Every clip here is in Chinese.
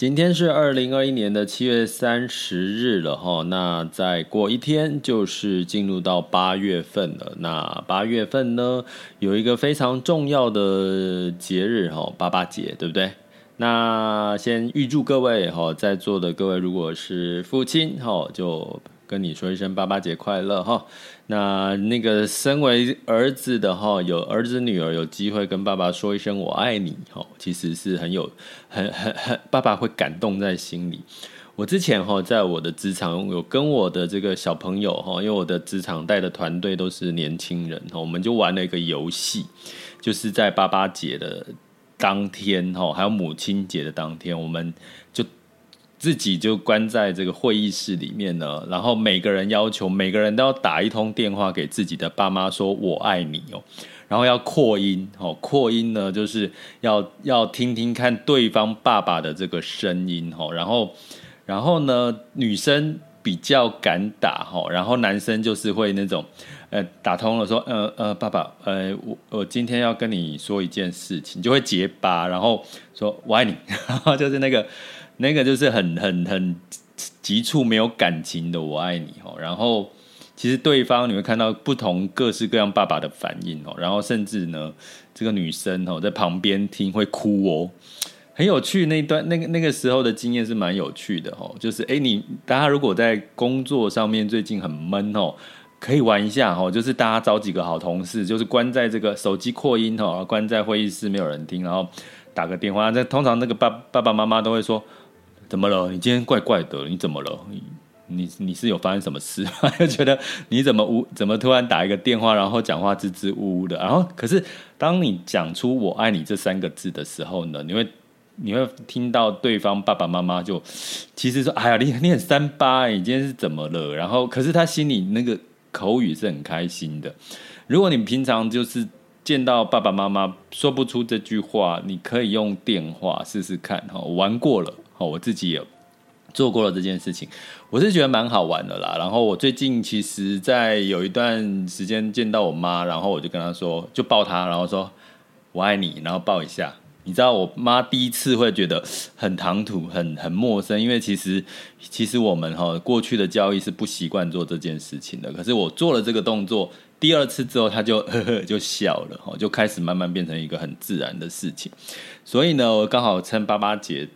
今天是二零二一年的七月三十日了哈，那再过一天就是进入到八月份了。那八月份呢，有一个非常重要的节日哈，八八节，对不对？那先预祝各位哈，在座的各位，如果是父亲哈，就跟你说一声爸爸节快乐哈。那那个身为儿子的哈，有儿子女儿有机会跟爸爸说一声我爱你哈，其实是很有很很很爸爸会感动在心里。我之前哈在我的职场有跟我的这个小朋友哈，因为我的职场带的团队都是年轻人哈，我们就玩了一个游戏，就是在爸爸节的当天哈，还有母亲节的当天，我们就。自己就关在这个会议室里面呢，然后每个人要求每个人都要打一通电话给自己的爸妈，说我爱你哦，然后要扩音哦，扩音呢就是要要听听看对方爸爸的这个声音哦，然后然后呢女生比较敢打哈，然后男生就是会那种呃打通了说呃呃爸爸呃我我今天要跟你说一件事情，就会结巴，然后说我爱你，然后就是那个。那个就是很很很急促、没有感情的“我爱你”哦，然后其实对方你会看到不同各式各样爸爸的反应哦，然后甚至呢，这个女生哦在旁边听会哭哦，很有趣。那一段那个那个时候的经验是蛮有趣的哦，就是哎，你大家如果在工作上面最近很闷哦，可以玩一下哦，就是大家找几个好同事，就是关在这个手机扩音哦，关在会议室没有人听，然后打个电话。那通常那个爸爸爸妈妈都会说。怎么了？你今天怪怪的，你怎么了？你你是有发生什么事？就觉得你怎么无怎么突然打一个电话，然后讲话支支吾吾的。然后可是当你讲出“我爱你”这三个字的时候呢，你会你会听到对方爸爸妈妈就其实说：“哎呀，你你很三八，你今天是怎么了？”然后可是他心里那个口语是很开心的。如果你平常就是见到爸爸妈妈说不出这句话，你可以用电话试试看哈，玩过了。哦，我自己也做过了这件事情，我是觉得蛮好玩的啦。然后我最近其实，在有一段时间见到我妈，然后我就跟她说，就抱她，然后说我爱你，然后抱一下。你知道，我妈第一次会觉得很唐突、很很陌生，因为其实其实我们哈过去的教育是不习惯做这件事情的。可是我做了这个动作，第二次之后，她就呵呵就笑了，哈，就开始慢慢变成一个很自然的事情。所以呢，我刚好趁爸爸节。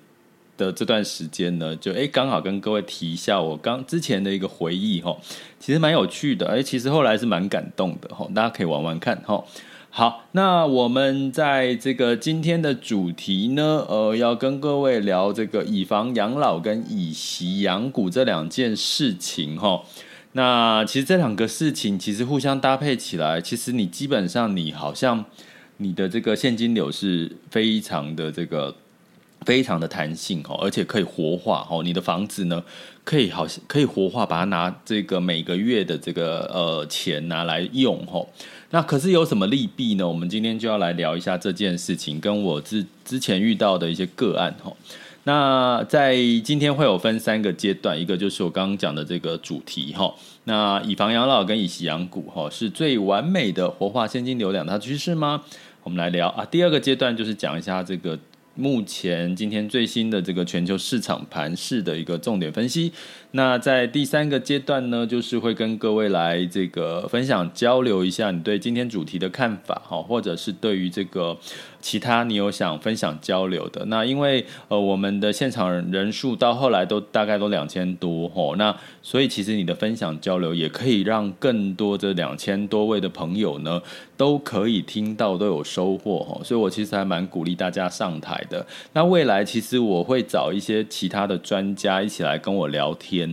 的这段时间呢，就诶刚好跟各位提一下我刚之前的一个回忆哈，其实蛮有趣的，诶其实后来是蛮感动的哈，大家可以玩玩看哈。好，那我们在这个今天的主题呢，呃，要跟各位聊这个以房养老跟以息养股这两件事情哈。那其实这两个事情其实互相搭配起来，其实你基本上你好像你的这个现金流是非常的这个。非常的弹性哦，而且可以活化哦。你的房子呢，可以好像可以活化，把它拿这个每个月的这个呃钱拿来用哦。那可是有什么利弊呢？我们今天就要来聊一下这件事情，跟我之之前遇到的一些个案哦。那在今天会有分三个阶段，一个就是我刚刚讲的这个主题哈。那以房养老跟以息养股哈，是最完美的活化现金流两大趋势吗？我们来聊啊。第二个阶段就是讲一下这个。目前今天最新的这个全球市场盘势的一个重点分析。那在第三个阶段呢，就是会跟各位来这个分享交流一下你对今天主题的看法哈，或者是对于这个其他你有想分享交流的。那因为呃我们的现场人数到后来都大概都两千多哈，那所以其实你的分享交流也可以让更多这两千多位的朋友呢都可以听到都有收获哈，所以我其实还蛮鼓励大家上台的。那未来其实我会找一些其他的专家一起来跟我聊天。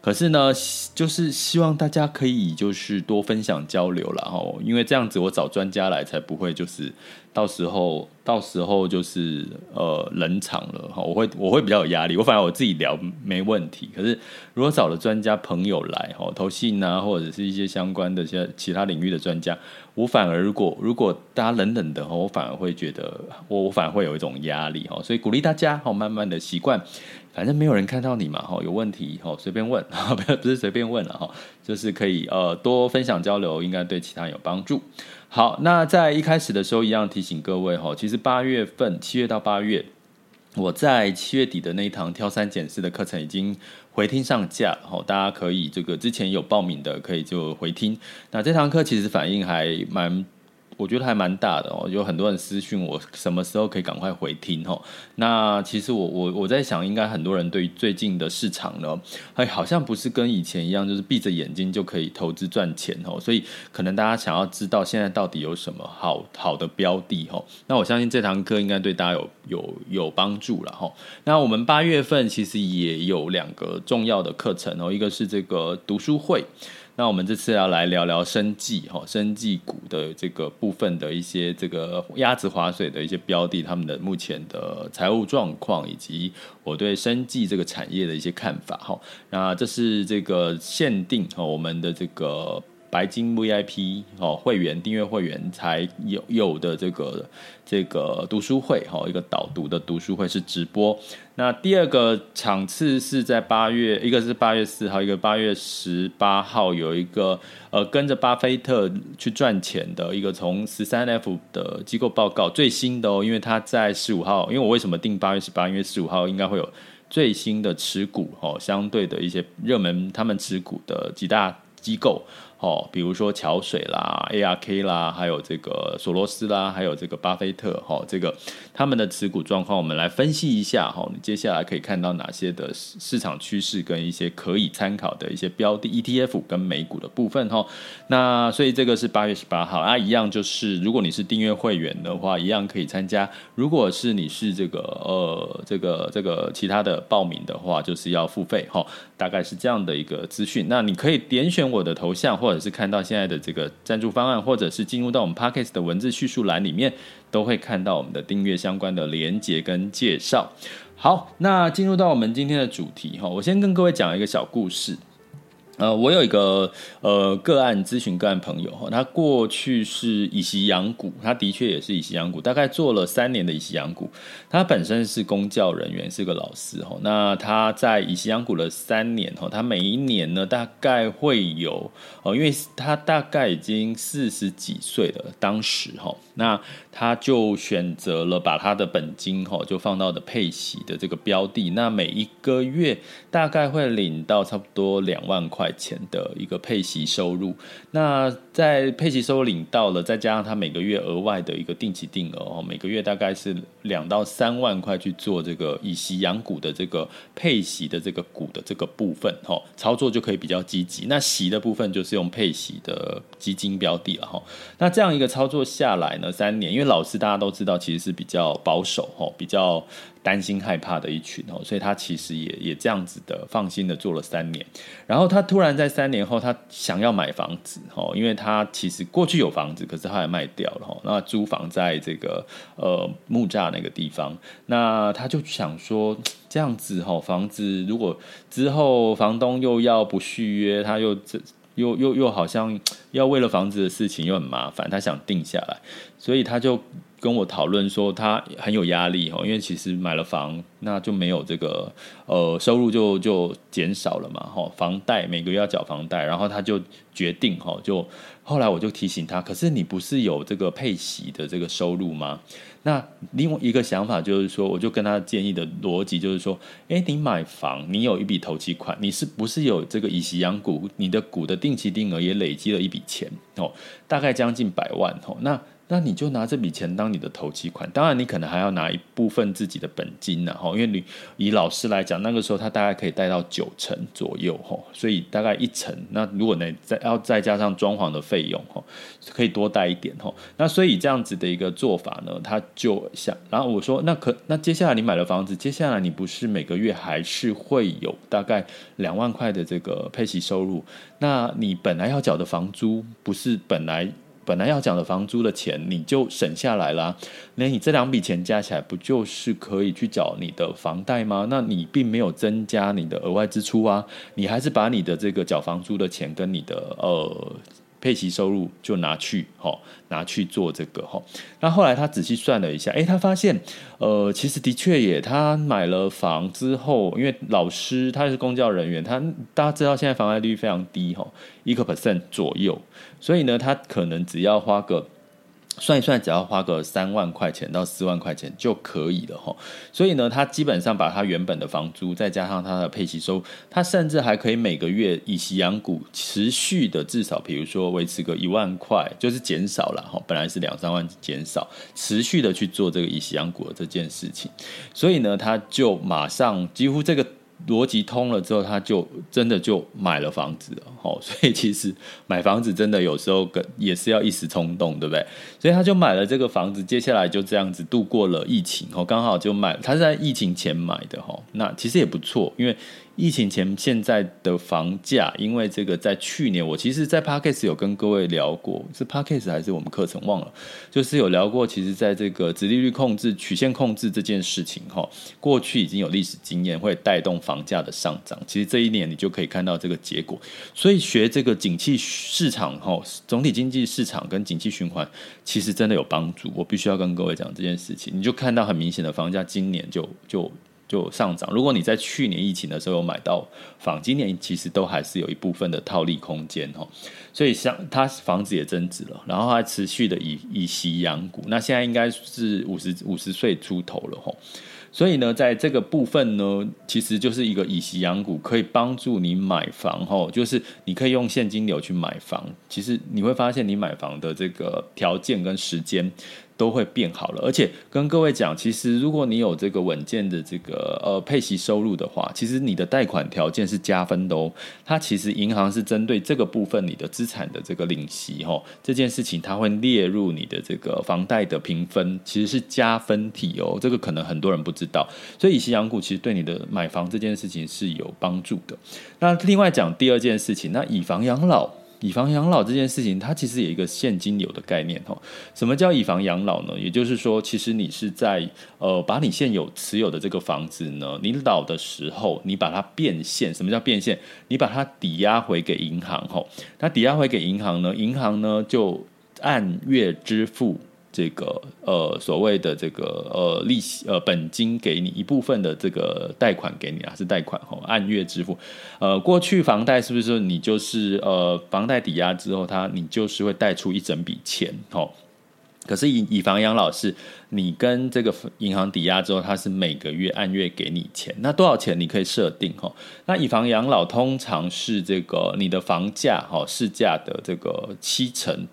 可是呢，就是希望大家可以就是多分享交流了哈，因为这样子我找专家来才不会就是到时候到时候就是呃冷场了哈，我会我会比较有压力，我反而我自己聊没问题，可是如果找了专家朋友来哈，投信啊或者是一些相关的一些其他领域的专家，我反而如果如果大家冷冷的哈，我反而会觉得我我反而会有一种压力哈，所以鼓励大家哈，慢慢的习惯。反正没有人看到你嘛，哈，有问题哈，随便问，不不是随便问了哈，就是可以呃多分享交流，应该对其他有帮助。好，那在一开始的时候，一样提醒各位哈，其实八月份七月到八月，我在七月底的那一堂挑三拣四的课程已经回听上架，哈，大家可以这个之前有报名的可以就回听。那这堂课其实反应还蛮。我觉得还蛮大的哦，有很多人私讯我，什么时候可以赶快回听哦？那其实我我我在想，应该很多人对于最近的市场呢，哎，好像不是跟以前一样，就是闭着眼睛就可以投资赚钱哦。所以可能大家想要知道现在到底有什么好好的标的哦。那我相信这堂课应该对大家有有有帮助了哈。那我们八月份其实也有两个重要的课程哦，一个是这个读书会。那我们这次要来聊聊生技哈，生技股的这个部分的一些这个鸭子划水的一些标的，他们的目前的财务状况，以及我对生技这个产业的一些看法哈。那这是这个限定哈，我们的这个。白金 VIP 哦，会员订阅会员才有有的这个这个读书会哈，一个导读的读书会是直播。那第二个场次是在八月，一个是八月四号，一个八月十八号，有一个呃跟着巴菲特去赚钱的一个从十三 F 的机构报告最新的哦，因为他在十五号，因为我为什么定八月十八？因为十五号应该会有最新的持股哦，相对的一些热门他们持股的几大机构。哦，比如说桥水啦、ARK 啦，还有这个索罗斯啦，还有这个巴菲特，哈，这个他们的持股状况，我们来分析一下，哈，你接下来可以看到哪些的市场趋势跟一些可以参考的一些标的 ETF 跟美股的部分，哈。那所以这个是八月十八号啊，一样就是如果你是订阅会员的话，一样可以参加；如果是你是这个呃这个这个其他的报名的话，就是要付费，哈，大概是这样的一个资讯。那你可以点选我的头像。或或者是看到现在的这个赞助方案，或者是进入到我们 Podcast 的文字叙述栏里面，都会看到我们的订阅相关的连接跟介绍。好，那进入到我们今天的主题哈，我先跟各位讲一个小故事。呃，我有一个呃个案咨询个案朋友哈，他过去是以息养股，他的确也是以息养股，大概做了三年的以息养股。他本身是公教人员，是个老师哈。那他在以息养股了三年哈，他每一年呢大概会有哦，因为他大概已经四十几岁了，当时哈，那他就选择了把他的本金哈就放到的配息的这个标的，那每一个月大概会领到差不多两万块块钱的一个配息收入，那在配息收入领到了，再加上他每个月额外的一个定期定额哦，每个月大概是两到三万块去做这个以息养股的这个配息的这个股的这个部分哈，操作就可以比较积极。那息的部分就是用配息的基金标的了哈。那这样一个操作下来呢，三年，因为老师大家都知道，其实是比较保守哈，比较。担心害怕的一群哦，所以他其实也也这样子的放心的做了三年，然后他突然在三年后，他想要买房子哦，因为他其实过去有房子，可是他也卖掉了哈，那租房在这个呃木栅那个地方，那他就想说这样子哈，房子如果之后房东又要不续约，他又这。又又又好像要为了房子的事情又很麻烦，他想定下来，所以他就跟我讨论说他很有压力哦，因为其实买了房，那就没有这个呃收入就就减少了嘛哈，房贷每个月要缴房贷，然后他就决定哈，就后来我就提醒他，可是你不是有这个配息的这个收入吗？那另外一个想法就是说，我就跟他建议的逻辑就是说，诶，你买房，你有一笔投期款，你是不是有这个以息养股？你的股的定期定额也累积了一笔钱哦，大概将近百万哦，那。那你就拿这笔钱当你的头期款，当然你可能还要拿一部分自己的本金呢，哈，因为你以老师来讲，那个时候他大概可以贷到九成左右，哈，所以大概一成。那如果呢再要再加上装潢的费用，哈，可以多贷一点，哈。那所以这样子的一个做法呢，他就想，然后我说，那可那接下来你买了房子，接下来你不是每个月还是会有大概两万块的这个配息收入？那你本来要缴的房租不是本来？本来要缴的房租的钱，你就省下来啦。那你这两笔钱加起来，不就是可以去缴你的房贷吗？那你并没有增加你的额外支出啊，你还是把你的这个缴房租的钱跟你的呃。配息收入就拿去哈，拿去做这个哈。那后来他仔细算了一下，诶，他发现，呃，其实的确也，他买了房之后，因为老师他是公教人员，他大家知道现在房贷率非常低哈，一个 percent 左右，所以呢，他可能只要花个。算一算，只要花个三万块钱到四万块钱就可以了哈。所以呢，他基本上把他原本的房租再加上他的配息收，他甚至还可以每个月以息养股，持续的至少，比如说维持个一万块，就是减少了哈。本来是两三万减少，持续的去做这个以息养股的这件事情。所以呢，他就马上几乎这个。逻辑通了之后，他就真的就买了房子了，哦，所以其实买房子真的有时候跟也是要一时冲动，对不对？所以他就买了这个房子，接下来就这样子度过了疫情，哦，刚好就买，他是在疫情前买的，吼，那其实也不错，因为。疫情前现在的房价，因为这个在去年，我其实，在 Podcast 有跟各位聊过，是 Podcast 还是我们课程忘了，就是有聊过，其实在这个直利率控制、曲线控制这件事情，哈，过去已经有历史经验会带动房价的上涨。其实这一年你就可以看到这个结果。所以学这个景气市场，哈，总体经济市场跟景气循环，其实真的有帮助。我必须要跟各位讲这件事情，你就看到很明显的房价今年就就。就上涨。如果你在去年疫情的时候有买到房，今年其实都还是有一部分的套利空间哈。所以像他房子也增值了，然后还持续的以以息养股。那现在应该是五十五十岁出头了哈。所以呢，在这个部分呢，其实就是一个以息养股，可以帮助你买房哈。就是你可以用现金流去买房，其实你会发现你买房的这个条件跟时间。都会变好了，而且跟各位讲，其实如果你有这个稳健的这个呃配息收入的话，其实你的贷款条件是加分的哦。它其实银行是针对这个部分你的资产的这个领息哈，这件事情它会列入你的这个房贷的评分，其实是加分体哦。这个可能很多人不知道，所以以息养股其实对你的买房这件事情是有帮助的。那另外讲第二件事情，那以房养老。以房养老这件事情，它其实有一个现金流的概念哈。什么叫以房养老呢？也就是说，其实你是在呃，把你现有持有的这个房子呢，你老的时候，你把它变现。什么叫变现？你把它抵押回给银行哈。那抵押回给银行呢，银行呢就按月支付。这个呃，所谓的这个呃利息呃本金给你一部分的这个贷款给你啊，是贷款哦，按月支付。呃，过去房贷是不是说你就是呃房贷抵押之后，他你就是会贷出一整笔钱哦？可是以以房养老是，你跟这个银行抵押之后，它是每个月按月给你钱，那多少钱你可以设定哈？那以房养老通常是这个你的房价哈市价的这个七成。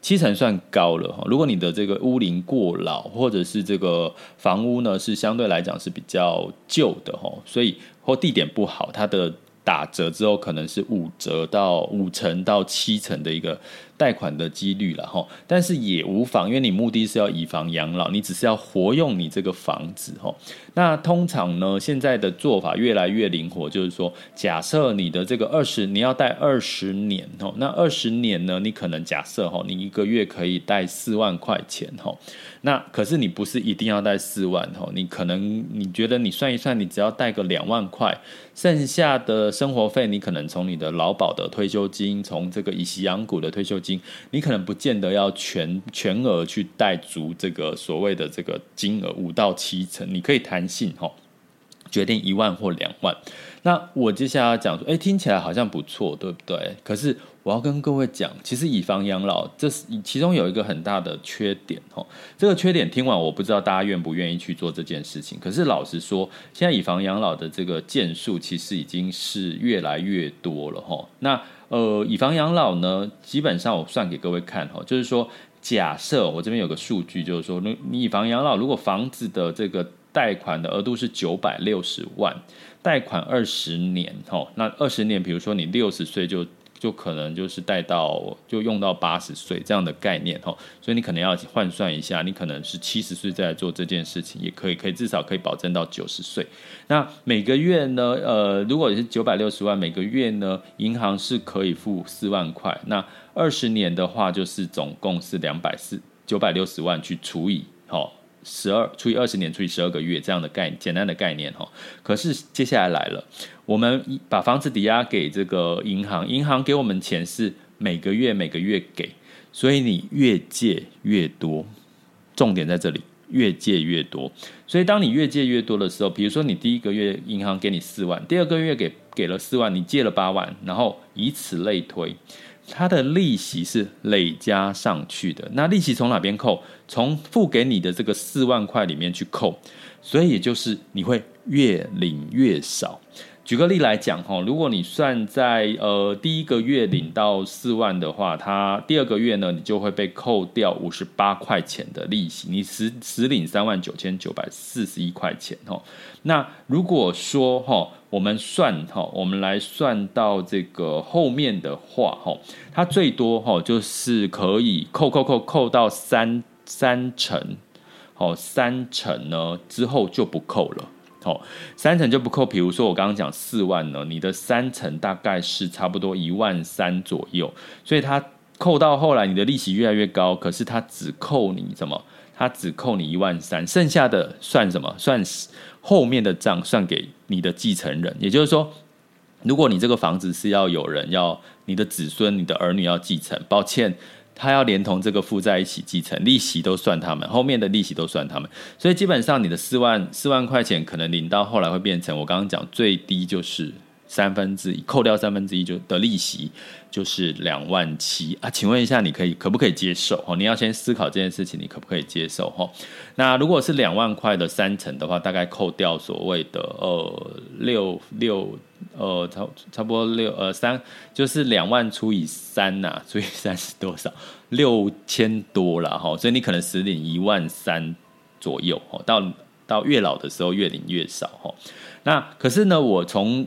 七层算高了哈，如果你的这个屋龄过老，或者是这个房屋呢是相对来讲是比较旧的哈，所以或地点不好，它的打折之后可能是五折到五成到七成的一个。贷款的几率了哈，但是也无妨，因为你目的是要以房养老，你只是要活用你这个房子哈。那通常呢，现在的做法越来越灵活，就是说，假设你的这个二十，你要贷二十年哈，那二十年呢，你可能假设哈，你一个月可以贷四万块钱哈。那可是你不是一定要贷四万哈，你可能你觉得你算一算，你只要贷个两万块，剩下的生活费，你可能从你的劳保的退休金，从这个以息养股的退休金，你可能不见得要全全额去贷足这个所谓的这个金额五到七成，你可以弹性哈，决定一万或两万。那我接下来要讲说，哎，听起来好像不错，对不对？可是我要跟各位讲，其实以房养老，这是其中有一个很大的缺点哦。这个缺点听完，我不知道大家愿不愿意去做这件事情。可是老实说，现在以房养老的这个件数其实已经是越来越多了哈。那呃，以房养老呢，基本上我算给各位看哈，就是说，假设我这边有个数据，就是说，你你以房养老，如果房子的这个贷款的额度是九百六十万。贷款二十年，哦，那二十年，比如说你六十岁就就可能就是贷到就用到八十岁这样的概念，吼，所以你可能要换算一下，你可能是七十岁再做这件事情也可以，可以至少可以保证到九十岁。那每个月呢，呃，如果是九百六十万，每个月呢，银行是可以付四万块，那二十年的话就是总共是两百四九百六十万去除以，吼。十二除以二十年除以十二个月这样的概简单的概念哈，可是接下来来了，我们把房子抵押给这个银行，银行给我们钱是每个月每个月给，所以你越借越多，重点在这里，越借越多。所以当你越借越多的时候，比如说你第一个月银行给你四万，第二个月给给了四万，你借了八万，然后以此类推。它的利息是累加上去的，那利息从哪边扣？从付给你的这个四万块里面去扣，所以也就是你会越领越少。举个例来讲，哈，如果你算在呃第一个月领到四万的话，它第二个月呢，你就会被扣掉五十八块钱的利息，你实实领三万九千九百四十一块钱，哈。那如果说哈，我们算哈，我们来算到这个后面的话，哈，它最多哈就是可以扣扣扣扣到三三成，好，三成呢之后就不扣了。好，三成就不扣。比如说我刚刚讲四万呢，你的三成大概是差不多一万三左右，所以它扣到后来，你的利息越来越高，可是它只扣你什么？它只扣你一万三，剩下的算什么？算后面的账，算给你的继承人。也就是说，如果你这个房子是要有人要你的子孙、你的儿女要继承，抱歉。他要连同这个负债一起继承，利息都算他们，后面的利息都算他们，所以基本上你的四万四万块钱可能领到后来会变成我刚刚讲最低就是三分之一，扣掉三分之一就的利息就是两万七啊，请问一下你可以可不可以接受？哦，你要先思考这件事情，你可不可以接受？哈，那如果是两万块的三成的话，大概扣掉所谓的呃六六。呃，差差不多六呃三，就是两万除以三呐，除以三是多少？六千多了哈，所以你可能实领一万三左右哦，到到越老的时候越领越少哈。那可是呢，我从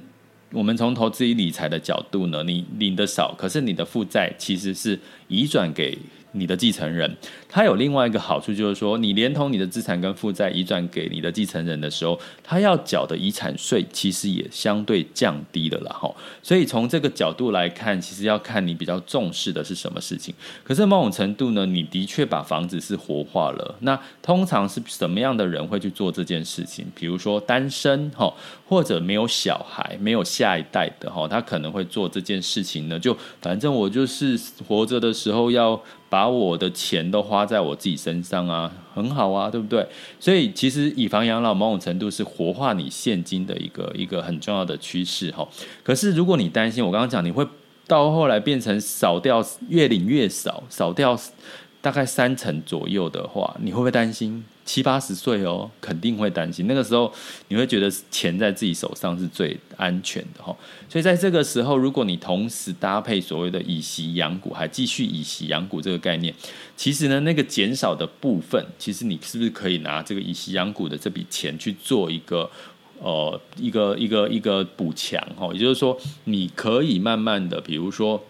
我们从投资与理财的角度呢，你领的少，可是你的负债其实是移转给。你的继承人，他有另外一个好处，就是说，你连同你的资产跟负债移转给你的继承人的时候，他要缴的遗产税其实也相对降低了啦。哈。所以从这个角度来看，其实要看你比较重视的是什么事情。可是某种程度呢，你的确把房子是活化了。那通常是什么样的人会去做这件事情？比如说单身哈，或者没有小孩、没有下一代的哈，他可能会做这件事情呢。就反正我就是活着的时候要。把我的钱都花在我自己身上啊，很好啊，对不对？所以其实以房养老某种程度是活化你现金的一个一个很重要的趋势哈。可是如果你担心，我刚刚讲你会到后来变成少掉，越领越少，少掉大概三成左右的话，你会不会担心？七八十岁哦，肯定会担心。那个时候，你会觉得钱在自己手上是最安全的哈。所以在这个时候，如果你同时搭配所谓的以息养股，还继续以息养股这个概念，其实呢，那个减少的部分，其实你是不是可以拿这个以息养股的这笔钱去做一个呃一个一个一个补强哈？也就是说，你可以慢慢的，比如说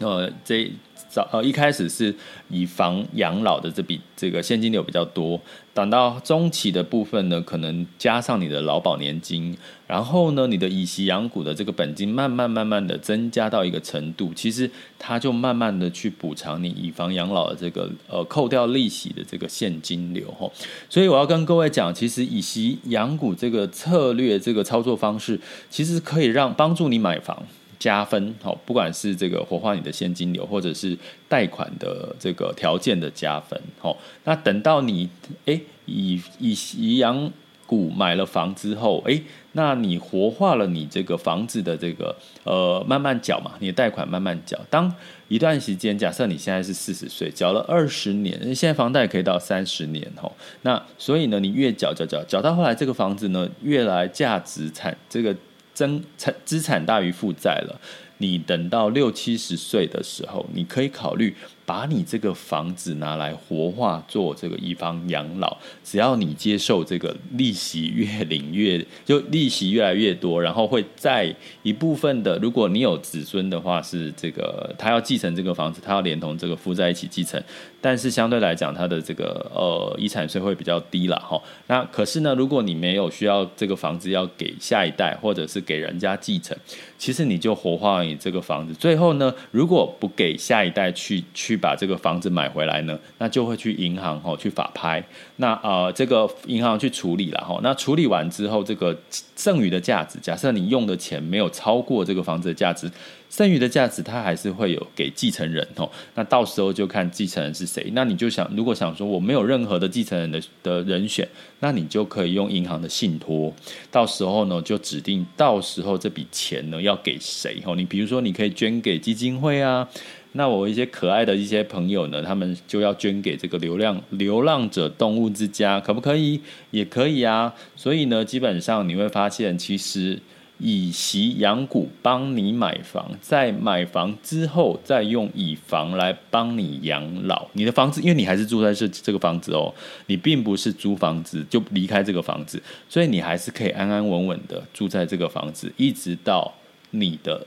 呃这。早呃一开始是以房养老的这笔这个现金流比较多，等到中期的部分呢，可能加上你的劳保年金，然后呢，你的以息养股的这个本金慢慢慢慢的增加到一个程度，其实它就慢慢的去补偿你以房养老的这个呃扣掉利息的这个现金流哈。所以我要跟各位讲，其实以息养股这个策略这个操作方式，其实可以让帮助你买房。加分，好，不管是这个活化你的现金流，或者是贷款的这个条件的加分，好，那等到你诶以以以养股买了房之后，诶，那你活化了你这个房子的这个呃慢慢缴嘛，你的贷款慢慢缴，当一段时间，假设你现在是四十岁，缴了二十年，现在房贷可以到三十年，吼，那所以呢，你越缴缴缴缴到后来，这个房子呢越来价值产这个。增产资产大于负债了，你等到六七十岁的时候，你可以考虑。把你这个房子拿来活化做这个一方养老，只要你接受这个利息越领越就利息越来越多，然后会在一部分的，如果你有子孙的话，是这个他要继承这个房子，他要连同这个负债一起继承，但是相对来讲，它的这个呃遗产税会比较低了哈。那可是呢，如果你没有需要这个房子要给下一代，或者是给人家继承，其实你就活化你这个房子，最后呢，如果不给下一代去去。把这个房子买回来呢，那就会去银行哈去法拍，那呃这个银行去处理了哈，那处理完之后，这个剩余的价值，假设你用的钱没有超过这个房子的价值。剩余的价值，它还是会有给继承人哦。那到时候就看继承人是谁。那你就想，如果想说我没有任何的继承人的的人选，那你就可以用银行的信托。到时候呢，就指定到时候这笔钱呢要给谁哦。你比如说，你可以捐给基金会啊。那我一些可爱的一些朋友呢，他们就要捐给这个流浪流浪者动物之家，可不可以？也可以啊。所以呢，基本上你会发现，其实。以息养股帮你买房，在买房之后再用以房来帮你养老。你的房子，因为你还是住在这这个房子哦，你并不是租房子就离开这个房子，所以你还是可以安安稳稳的住在这个房子，一直到你的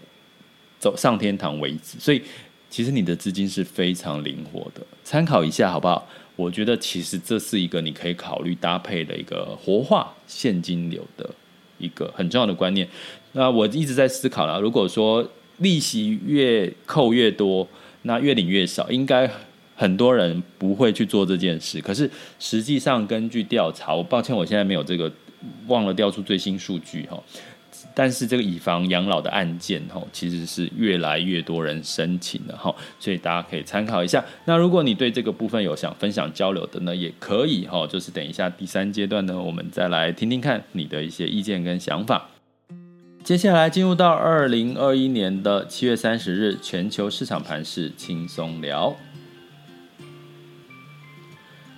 走上天堂为止。所以其实你的资金是非常灵活的，参考一下好不好？我觉得其实这是一个你可以考虑搭配的一个活化现金流的。一个很重要的观念，那我一直在思考了。如果说利息越扣越多，那越领越少，应该很多人不会去做这件事。可是实际上，根据调查，我抱歉，我现在没有这个，忘了调出最新数据哈。但是这个以房养老的案件吼，其实是越来越多人申请的哈，所以大家可以参考一下。那如果你对这个部分有想分享交流的呢，也可以哈，就是等一下第三阶段呢，我们再来听听看你的一些意见跟想法。接下来进入到二零二一年的七月三十日，全球市场盘势轻松聊。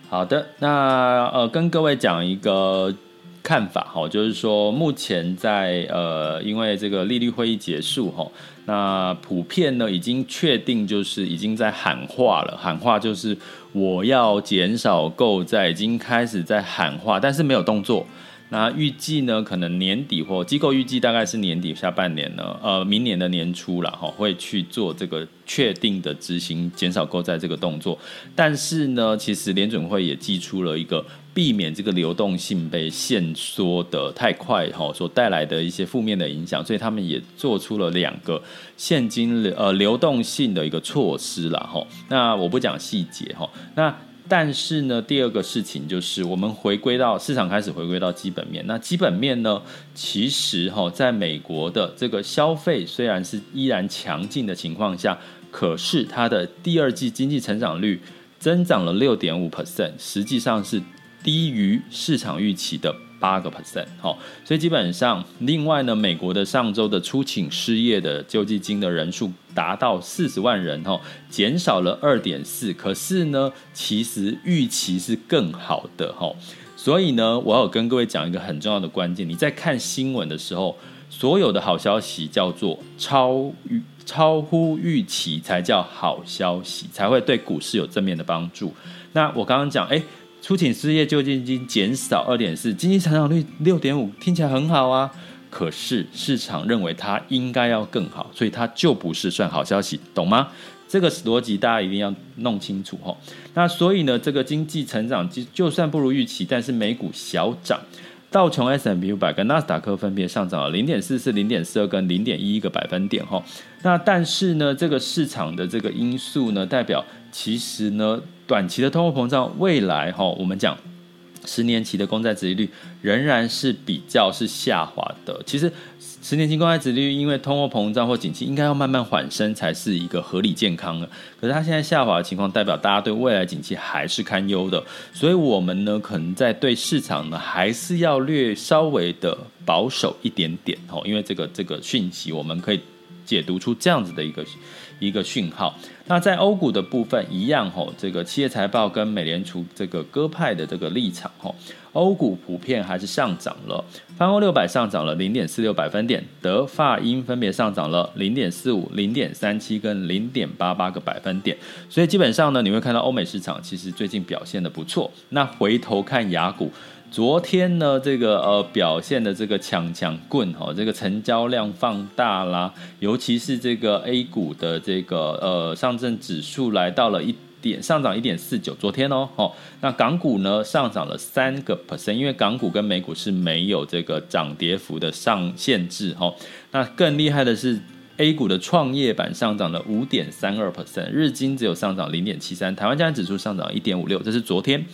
好的，那呃，跟各位讲一个。看法哈，就是说目前在呃，因为这个利率会议结束哈，那普遍呢已经确定就是已经在喊话了，喊话就是我要减少购债，已经开始在喊话，但是没有动作。那预计呢，可能年底或机构预计大概是年底下半年呢，呃，明年的年初了哈，会去做这个确定的执行减少购债这个动作。但是呢，其实联准会也寄出了一个避免这个流动性被限缩的太快哈，所带来的一些负面的影响，所以他们也做出了两个现金流呃流动性的一个措施了哈。那我不讲细节哈，那。但是呢，第二个事情就是我们回归到市场开始回归到基本面。那基本面呢，其实哈，在美国的这个消费虽然是依然强劲的情况下，可是它的第二季经济成长率增长了六点五 percent，实际上是低于市场预期的。八个 percent，好，所以基本上，另外呢，美国的上周的初请失业的救济金的人数达到四十万人，哈，减少了二点四，可是呢，其实预期是更好的，哈，所以呢，我要跟各位讲一个很重要的关键，你在看新闻的时候，所有的好消息叫做超预超乎预期才叫好消息，才会对股市有正面的帮助。那我刚刚讲，哎。初请失业救济金减少二点四，经济成长率六点五，听起来很好啊。可是市场认为它应该要更好，所以它就不是算好消息，懂吗？这个逻辑大家一定要弄清楚哈。那所以呢，这个经济成长就就算不如预期，但是美股小涨。道琼 S&P 五百跟纳斯达克分别上涨了零点四四、零点四二跟零点一一个百分点哈。那但是呢，这个市场的这个因素呢，代表其实呢，短期的通货膨胀未来哈，我们讲。十年期的公债殖利率仍然是比较是下滑的。其实，十年期公债殖利率因为通货膨胀或景气应该要慢慢缓升才是一个合理健康的。可是它现在下滑的情况，代表大家对未来景气还是堪忧的。所以，我们呢可能在对市场呢还是要略稍微的保守一点点哦，因为这个这个讯息我们可以解读出这样子的一个。一个讯号。那在欧股的部分一样吼，这个企业财报跟美联储这个鸽派的这个立场吼，欧股普遍还是上涨了。泛欧六百上涨了零点四六百分点，德法英分别上涨了零点四五、零点三七跟零点八八个百分点。所以基本上呢，你会看到欧美市场其实最近表现得不错。那回头看雅股。昨天呢，这个呃表现的这个强强棍哈，这个成交量放大啦，尤其是这个 A 股的这个呃上证指数来到了一点上涨一点四九，昨天哦，哦，那港股呢上涨了三个 percent，因为港股跟美股是没有这个涨跌幅的上限制哈，那更厉害的是 A 股的创业板上涨了五点三二 percent，日经只有上涨零点七三，台湾加权指数上涨一点五六，这是昨天。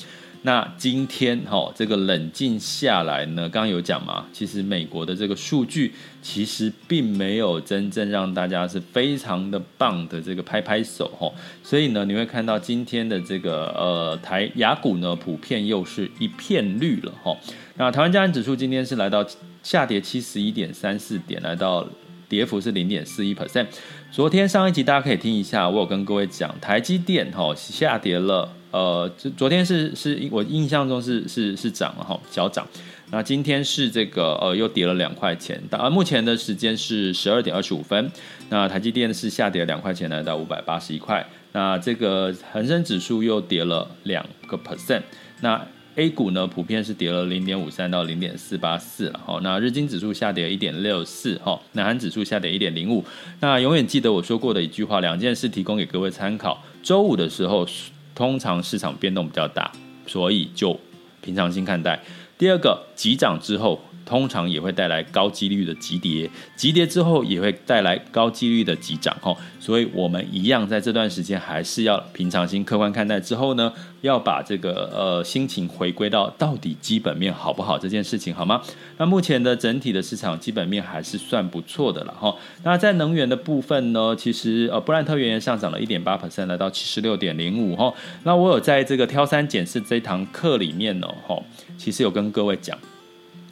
那今天哈，这个冷静下来呢，刚刚有讲嘛，其实美国的这个数据其实并没有真正让大家是非常的棒的这个拍拍手哈，所以呢，你会看到今天的这个呃台雅股呢，普遍又是一片绿了哈。那台湾加权指数今天是来到下跌七十一点三四点，来到跌幅是零点四一 percent。昨天上一集大家可以听一下，我有跟各位讲，台积电哈下跌了。呃，昨天是是我印象中是是是涨了哈，小涨。那今天是这个呃又跌了两块钱，而目前的时间是十二点二十五分。那台积电是下跌两块钱，来到五百八十一块。那这个恒生指数又跌了两个 percent。那 A 股呢，普遍是跌了零点五三到零点四八四了哈。那日经指数下跌一点六四哈，南韩指数下跌一点零五。那永远记得我说过的一句话，两件事提供给各位参考。周五的时候。通常市场变动比较大，所以就平常心看待。第二个，急涨之后，通常也会带来高几率的急跌，急跌之后也会带来高几率的急涨，吼，所以我们一样在这段时间还是要平常心、客观看待。之后呢，要把这个呃心情回归到到底基本面好不好这件事情，好吗？那目前的整体的市场基本面还是算不错的了，哈。那在能源的部分呢，其实呃布兰特原油上涨了一点八 percent，来到七十六点零五，哈。那我有在这个挑三拣四这堂课里面呢，哈，其实有跟各位讲。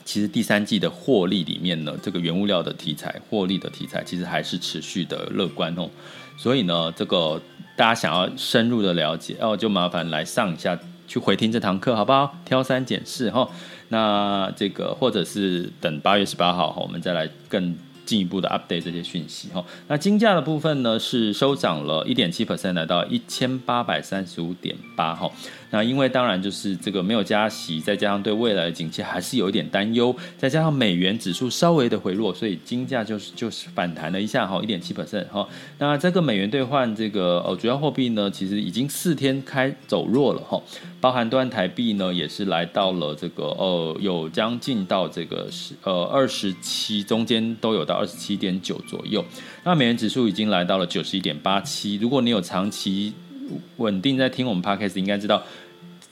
其实第三季的获利里面呢，这个原物料的题材获利的题材其实还是持续的乐观哦。所以呢，这个大家想要深入的了解哦，就麻烦来上一下，去回听这堂课好不好？挑三拣四哈。那这个或者是等八月十八号哈，我们再来更。进一步的 update 这些讯息哈，那金价的部分呢是收涨了一点七 percent，来到一千八百三十五点八哈。那因为当然就是这个没有加息，再加上对未来的景气还是有一点担忧，再加上美元指数稍微的回落，所以金价就是就是反弹了一下哈，一点七 percent 哈。那这个美元兑换这个呃主要货币呢，其实已经四天开走弱了哈，包含兑换台币呢也是来到了这个呃有将近到这个十呃二十七中间都有到。二十七点九左右，那美元指数已经来到了九十一点八七。如果你有长期稳定在听我们 Podcast，应该知道。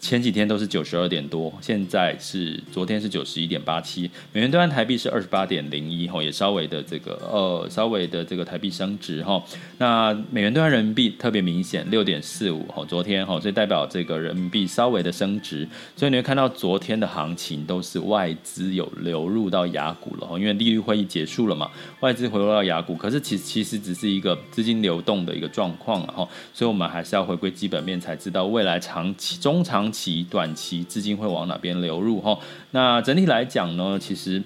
前几天都是九十二点多，现在是昨天是九十一点八七，美元兑换台币是二十八点零一，吼，也稍微的这个呃稍微的这个台币升值哈。那美元兑换人民币特别明显六点四五，吼，昨天吼，所以代表这个人民币稍微的升值，所以你会看到昨天的行情都是外资有流入到雅股了，因为利率会议结束了嘛，外资回落到雅股，可是其其实只是一个资金流动的一个状况哈，所以我们还是要回归基本面才知道未来长期、中长。期短期资金会往哪边流入哈？那整体来讲呢，其实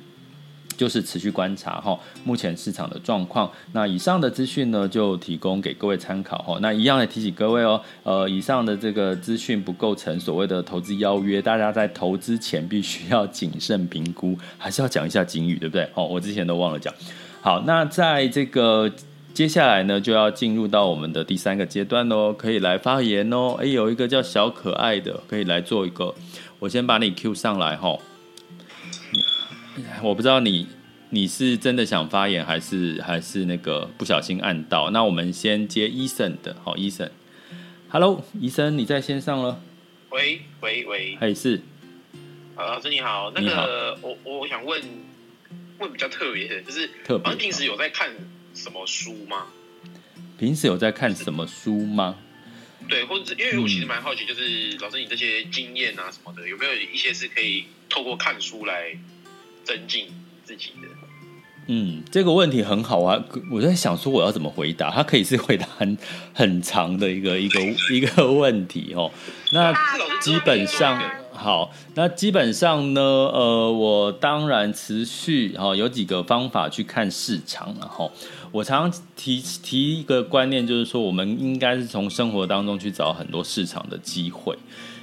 就是持续观察哈，目前市场的状况。那以上的资讯呢，就提供给各位参考哈。那一样的提醒各位哦，呃，以上的这个资讯不构成所谓的投资邀约，大家在投资前必须要谨慎评估，还是要讲一下警语，对不对？哦，我之前都忘了讲。好，那在这个。接下来呢，就要进入到我们的第三个阶段喽，可以来发言哦。哎，有一个叫小可爱的，可以来做一个。我先把你 Q 上来哈。我不知道你你是真的想发言，还是还是那个不小心按到。那我们先接 Eason 的，好，Eason，Hello，Eason，你在线上了？喂喂喂，还是？啊，老师你好，那个我我想问问比较特别的，就是特别，平时有在看什么书吗？平时有在看什么书吗？对，或者是因为我其实蛮好奇，就是、嗯、老师你这些经验啊什么的，有没有一些是可以透过看书来增进自己的？嗯，这个问题很好啊，我在想说我要怎么回答，它可以是回答很很长的一个 一个一个问题哦。那基本上。好，那基本上呢，呃，我当然持续哈、哦、有几个方法去看市场，然后我常常提提一个观念，就是说我们应该是从生活当中去找很多市场的机会。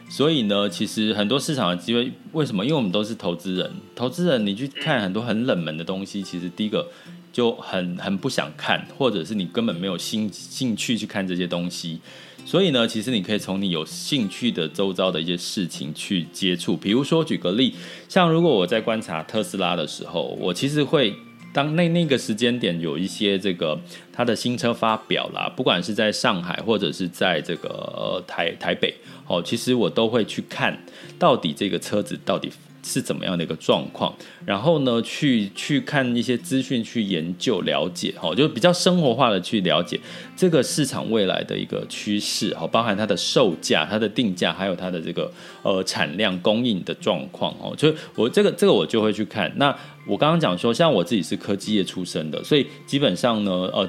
所以呢，其实很多市场的机会，为什么？因为我们都是投资人，投资人你去看很多很冷门的东西，其实第一个就很很不想看，或者是你根本没有兴兴趣去看这些东西。所以呢，其实你可以从你有兴趣的周遭的一些事情去接触。比如说，举个例，像如果我在观察特斯拉的时候，我其实会当那那个时间点有一些这个它的新车发表啦，不管是在上海或者是在这个呃台台北，哦，其实我都会去看到底这个车子到底。是怎么样的一个状况？然后呢，去去看一些资讯，去研究了解，哈，就比较生活化的去了解这个市场未来的一个趋势，哈，包含它的售价、它的定价，还有它的这个呃产量供应的状况，哦，就我这个这个我就会去看。那我刚刚讲说，像我自己是科技业出身的，所以基本上呢，呃。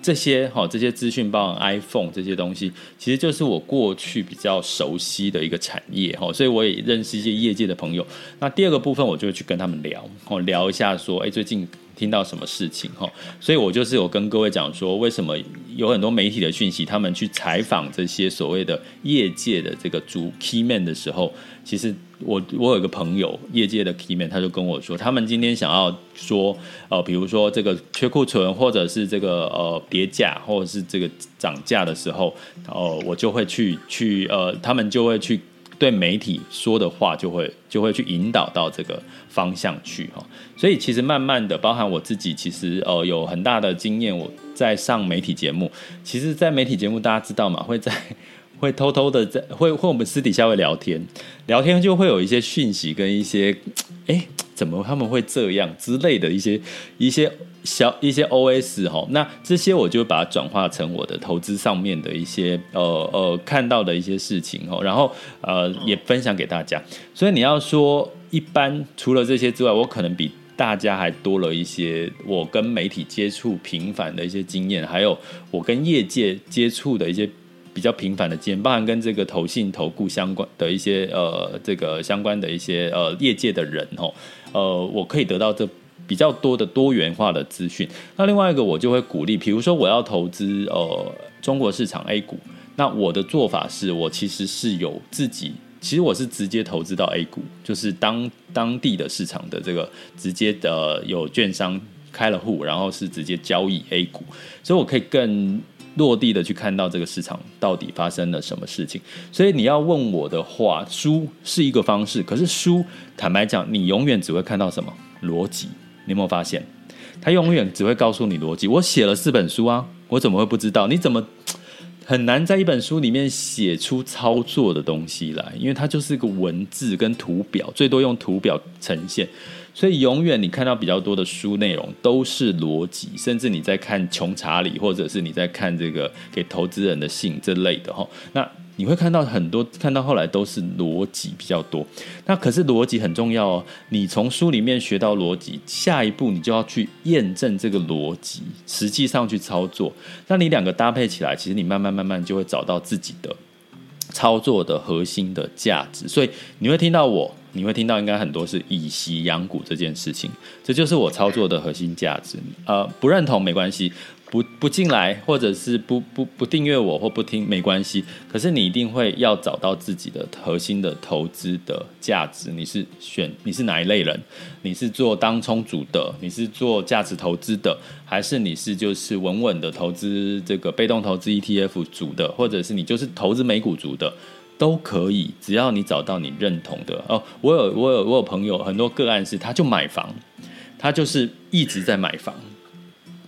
这些哈，这些资讯包括 iPhone 这些东西，其实就是我过去比较熟悉的一个产业哈，所以我也认识一些业界的朋友。那第二个部分，我就会去跟他们聊，哦，聊一下说，哎，最近听到什么事情哈？所以我就是有跟各位讲说，为什么有很多媒体的讯息，他们去采访这些所谓的业界的这个主 key man 的时候，其实。我我有一个朋友，业界的 key man，他就跟我说，他们今天想要说，呃，比如说这个缺库存，或者是这个呃跌价，或者是这个涨价的时候，呃，我就会去去呃，他们就会去对媒体说的话，就会就会去引导到这个方向去哈。所以其实慢慢的，包含我自己，其实呃有很大的经验，我在上媒体节目，其实，在媒体节目大家知道嘛，会在。会偷偷的在会会我们私底下会聊天，聊天就会有一些讯息跟一些，哎，怎么他们会这样之类的一些一些小一些 OS 哈，那这些我就把它转化成我的投资上面的一些呃呃看到的一些事情哈，然后呃也分享给大家。所以你要说一般除了这些之外，我可能比大家还多了一些我跟媒体接触频繁的一些经验，还有我跟业界接触的一些。比较频繁的经验，包含跟这个投信、投顾相关的一些呃，这个相关的一些呃业界的人哦，呃，我可以得到这比较多的多元化的资讯。那另外一个，我就会鼓励，比如说我要投资呃中国市场 A 股，那我的做法是我其实是有自己，其实我是直接投资到 A 股，就是当当地的市场的这个直接的有券商开了户，然后是直接交易 A 股，所以我可以更。落地的去看到这个市场到底发生了什么事情，所以你要问我的话，书是一个方式，可是书坦白讲，你永远只会看到什么逻辑？你有没有发现？他永远只会告诉你逻辑。我写了四本书啊，我怎么会不知道？你怎么 很难在一本书里面写出操作的东西来？因为它就是个文字跟图表，最多用图表呈现。所以永远你看到比较多的书内容都是逻辑，甚至你在看穷查理，或者是你在看这个给投资人的信这类的哈，那你会看到很多，看到后来都是逻辑比较多。那可是逻辑很重要哦，你从书里面学到逻辑，下一步你就要去验证这个逻辑，实际上去操作。那你两个搭配起来，其实你慢慢慢慢就会找到自己的操作的核心的价值。所以你会听到我。你会听到应该很多是以息养股这件事情，这就是我操作的核心价值。呃，不认同没关系，不不进来，或者是不不不订阅我或不听没关系。可是你一定会要找到自己的核心的投资的价值。你是选你是哪一类人？你是做当冲组的？你是做价值投资的？还是你是就是稳稳的投资这个被动投资 ETF 组的？或者是你就是投资美股组的？都可以，只要你找到你认同的哦。我有我有我有朋友很多个案是，他就买房，他就是一直在买房。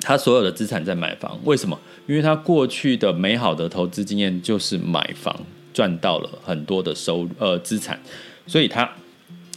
他所有的资产在买房，为什么？因为他过去的美好的投资经验就是买房赚到了很多的收呃资产，所以他。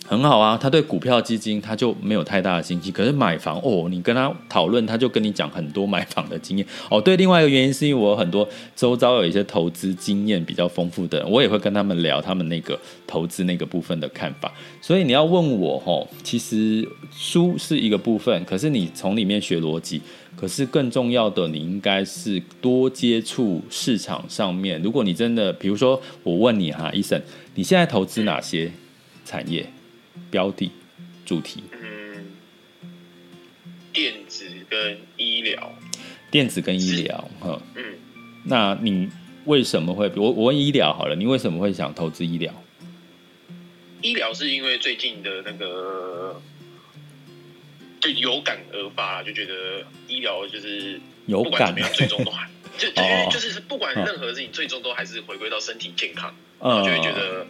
很好啊，他对股票基金他就没有太大的兴趣，可是买房哦，你跟他讨论，他就跟你讲很多买房的经验哦。对，另外一个原因是因为我有很多周遭有一些投资经验比较丰富的人，我也会跟他们聊他们那个投资那个部分的看法。所以你要问我哦，其实书是一个部分，可是你从里面学逻辑，可是更重要的，你应该是多接触市场上面。如果你真的，比如说我问你哈，医生，你现在投资哪些产业？标的主题，嗯，电子跟医疗，电子跟医疗，哈，嗯，那你为什么会？我我问医疗好了，你为什么会想投资医疗？医疗是因为最近的那个就有感而发，就觉得医疗就是有感。怎么样，最终都还 就就就是不管任何事情，最终都还是回归到身体健康，嗯，就会觉得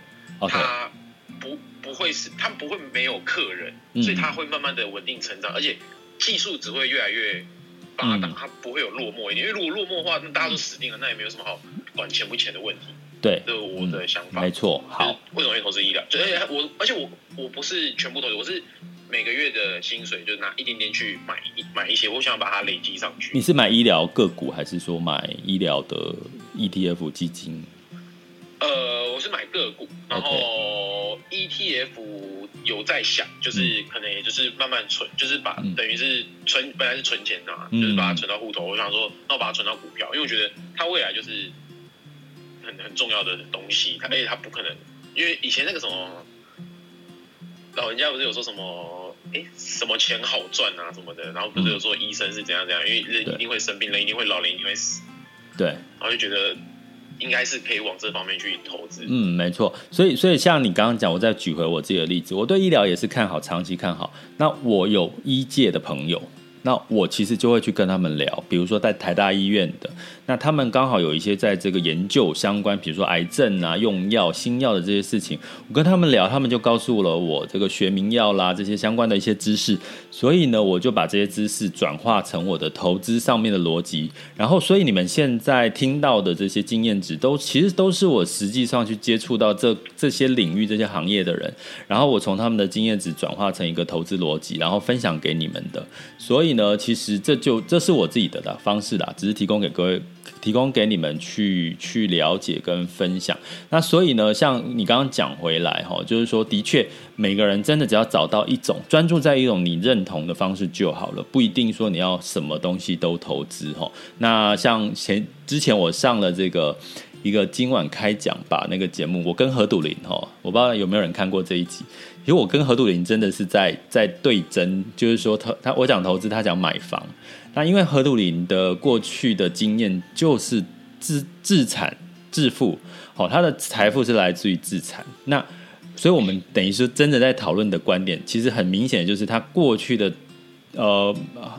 他不。不会是，他们不会没有客人，所以他会慢慢的稳定成长，而且技术只会越来越发达，它不会有落寞一点。因为如果落寞的话，那大家都死定了，那也没有什么好管钱不钱的问题。对，这是我的想法。没错，好。为什么会投资医疗？就而且我，而且我我不是全部投资，我是每个月的薪水就拿一点点去买一买一些，我想把它累积上去。你是买医疗个股，还是说买医疗的 ETF 基金？呃，我是买个股，然后 ETF 有在想，就是可能也就是慢慢存，就是把等于是存本来是存钱的嘛，就是把它存到户头。我想说，那我把它存到股票，因为我觉得它未来就是很很重要的东西。它而且它不可能，因为以前那个什么老人家不是有说什么，哎，什么钱好赚啊什么的，然后不是有说医生是怎样怎样，因为人一定会生病，人一定会老，人一定会死。对，然后就觉得。应该是可以往这方面去投资。嗯，没错。所以，所以像你刚刚讲，我再举回我自己的例子，我对医疗也是看好，长期看好。那我有医界的朋友。那我其实就会去跟他们聊，比如说在台大医院的，那他们刚好有一些在这个研究相关，比如说癌症啊、用药、新药的这些事情，我跟他们聊，他们就告诉了我这个学名药啦这些相关的一些知识，所以呢，我就把这些知识转化成我的投资上面的逻辑，然后所以你们现在听到的这些经验值，都其实都是我实际上去接触到这这些领域、这些行业的人，然后我从他们的经验值转化成一个投资逻辑，然后分享给你们的，所以。呢，其实这就这是我自己的的方式啦，只是提供给各位，提供给你们去去了解跟分享。那所以呢，像你刚刚讲回来哈，就是说，的确每个人真的只要找到一种专注在一种你认同的方式就好了，不一定说你要什么东西都投资哈。那像前之前我上了这个一个今晚开讲吧那个节目，我跟何笃林哈，我不知道有没有人看过这一集。因为我跟何杜林真的是在在对争，就是说他他我讲投资，他讲买房。那因为何杜林的过去的经验就是自自产致富，好，他的财富是来自于自产。那所以我们等于是真的在讨论的观点，其实很明显就是他过去的。呃，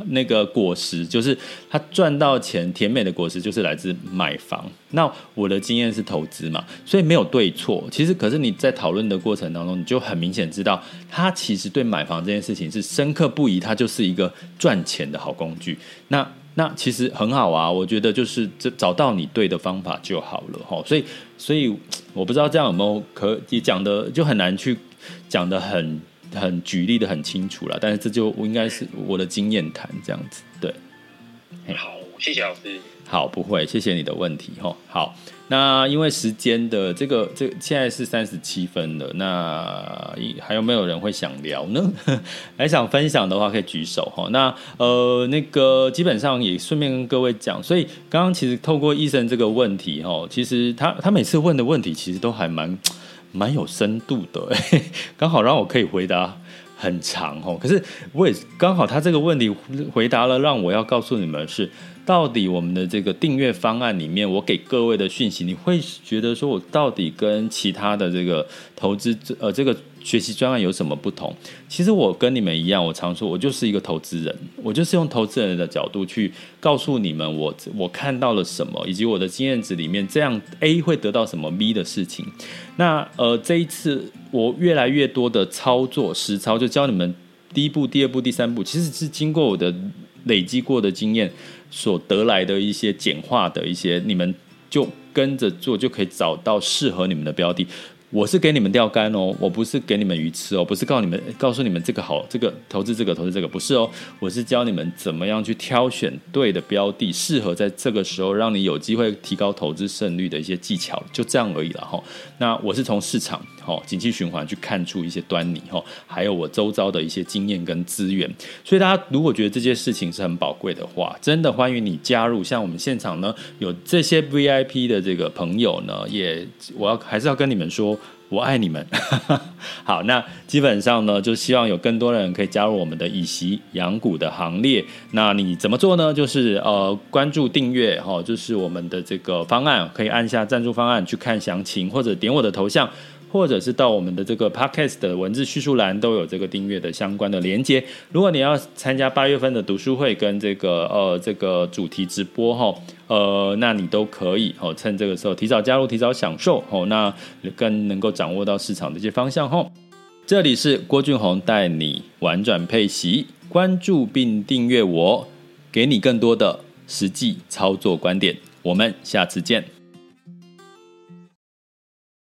那个果实就是他赚到钱，甜美的果实就是来自买房。那我的经验是投资嘛，所以没有对错。其实，可是你在讨论的过程当中，你就很明显知道，他其实对买房这件事情是深刻不疑，它就是一个赚钱的好工具。那那其实很好啊，我觉得就是这找到你对的方法就好了哈。所以，所以我不知道这样有没有可以讲的，就很难去讲的很。很举例的很清楚了，但是这就应该是我的经验谈这样子，对。好，谢谢老师。好，不会，谢谢你的问题哈。好，那因为时间的这个这个、现在是三十七分了，那还有没有人会想聊呢？还想分享的话可以举手哈。那呃那个基本上也顺便跟各位讲，所以刚刚其实透过医生这个问题哈，其实他他每次问的问题其实都还蛮。蛮有深度的，刚好让我可以回答很长哦。可是我也刚好他这个问题回答了，让我要告诉你们是。到底我们的这个订阅方案里面，我给各位的讯息，你会觉得说我到底跟其他的这个投资呃这个学习专案有什么不同？其实我跟你们一样，我常说，我就是一个投资人，我就是用投资人的角度去告诉你们我我看到了什么，以及我的经验值里面这样 A 会得到什么 B 的事情。那呃这一次我越来越多的操作实操，就教你们第一步、第二步、第三步，其实是经过我的累积过的经验。所得来的一些简化的一些，你们就跟着做，就可以找到适合你们的标的。我是给你们钓竿哦，我不是给你们鱼吃哦，不是告你们告诉你们这个好，这个投资这个投资这个不是哦，我是教你们怎么样去挑选对的标的，适合在这个时候让你有机会提高投资胜率的一些技巧，就这样而已了哈。那我是从市场哈景气循环去看出一些端倪哈，还有我周遭的一些经验跟资源，所以大家如果觉得这些事情是很宝贵的话，真的欢迎你加入。像我们现场呢有这些 VIP 的这个朋友呢，也我要还是要跟你们说。我爱你们，好，那基本上呢，就希望有更多人可以加入我们的以息养股的行列。那你怎么做呢？就是呃，关注订阅哈，就是我们的这个方案，可以按下赞助方案去看详情，或者点我的头像。或者是到我们的这个 podcast 的文字叙述栏都有这个订阅的相关的连接。如果你要参加八月份的读书会跟这个呃这个主题直播哈，呃，那你都可以哦，趁这个时候提早加入，提早享受哦，那更能够掌握到市场的一些方向哈。这里是郭俊宏带你玩转配息，关注并订阅我，给你更多的实际操作观点。我们下次见。